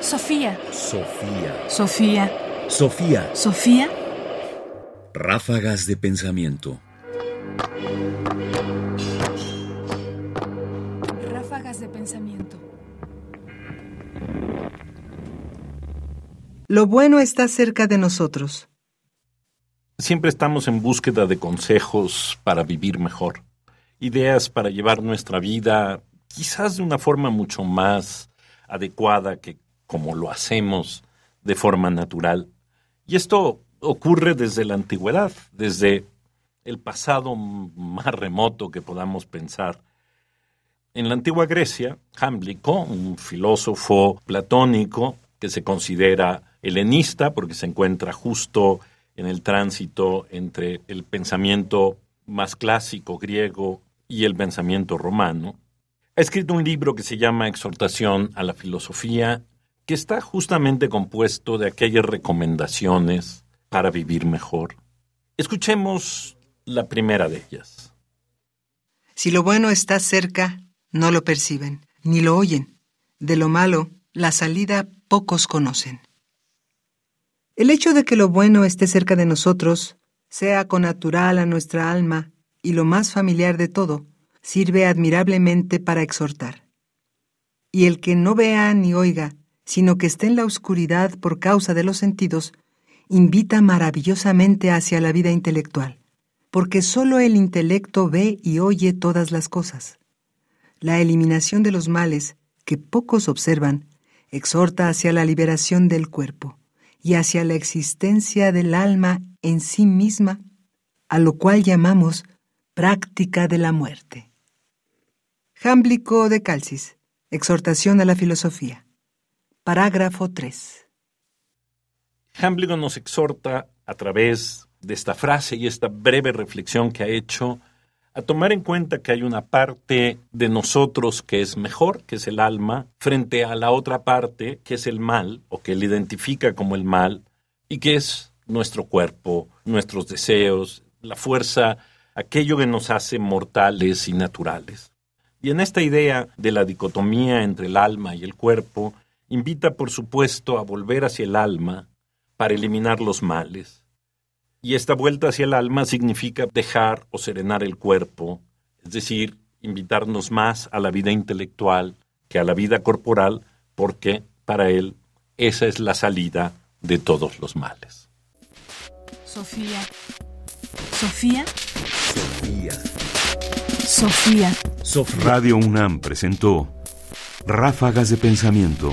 Sofía. Sofía. Sofía. Sofía. Sofía. Ráfagas de pensamiento. Ráfagas de pensamiento. Lo bueno está cerca de nosotros. Siempre estamos en búsqueda de consejos para vivir mejor, ideas para llevar nuestra vida quizás de una forma mucho más adecuada que como lo hacemos de forma natural. Y esto ocurre desde la antigüedad, desde el pasado más remoto que podamos pensar. En la antigua Grecia, Jámblico, un filósofo platónico que se considera helenista porque se encuentra justo en el tránsito entre el pensamiento más clásico griego y el pensamiento romano, ha escrito un libro que se llama Exhortación a la Filosofía que está justamente compuesto de aquellas recomendaciones para vivir mejor. Escuchemos la primera de ellas. Si lo bueno está cerca, no lo perciben, ni lo oyen. De lo malo, la salida pocos conocen. El hecho de que lo bueno esté cerca de nosotros, sea connatural a nuestra alma y lo más familiar de todo, sirve admirablemente para exhortar. Y el que no vea ni oiga, sino que esté en la oscuridad por causa de los sentidos, invita maravillosamente hacia la vida intelectual, porque sólo el intelecto ve y oye todas las cosas. La eliminación de los males, que pocos observan, exhorta hacia la liberación del cuerpo y hacia la existencia del alma en sí misma, a lo cual llamamos práctica de la muerte. Jámblico de Calcis, Exhortación a la Filosofía. Parágrafo 3. Jámblico nos exhorta a través de esta frase y esta breve reflexión que ha hecho a tomar en cuenta que hay una parte de nosotros que es mejor, que es el alma, frente a la otra parte que es el mal, o que él identifica como el mal, y que es nuestro cuerpo, nuestros deseos, la fuerza, aquello que nos hace mortales y naturales. Y en esta idea de la dicotomía entre el alma y el cuerpo, invita por supuesto a volver hacia el alma para eliminar los males. Y esta vuelta hacia el alma significa dejar o serenar el cuerpo, es decir, invitarnos más a la vida intelectual que a la vida corporal, porque para él esa es la salida de todos los males. Sofía. Sofía. Sofía. Sofía. Radio UNAM presentó Ráfagas de Pensamiento.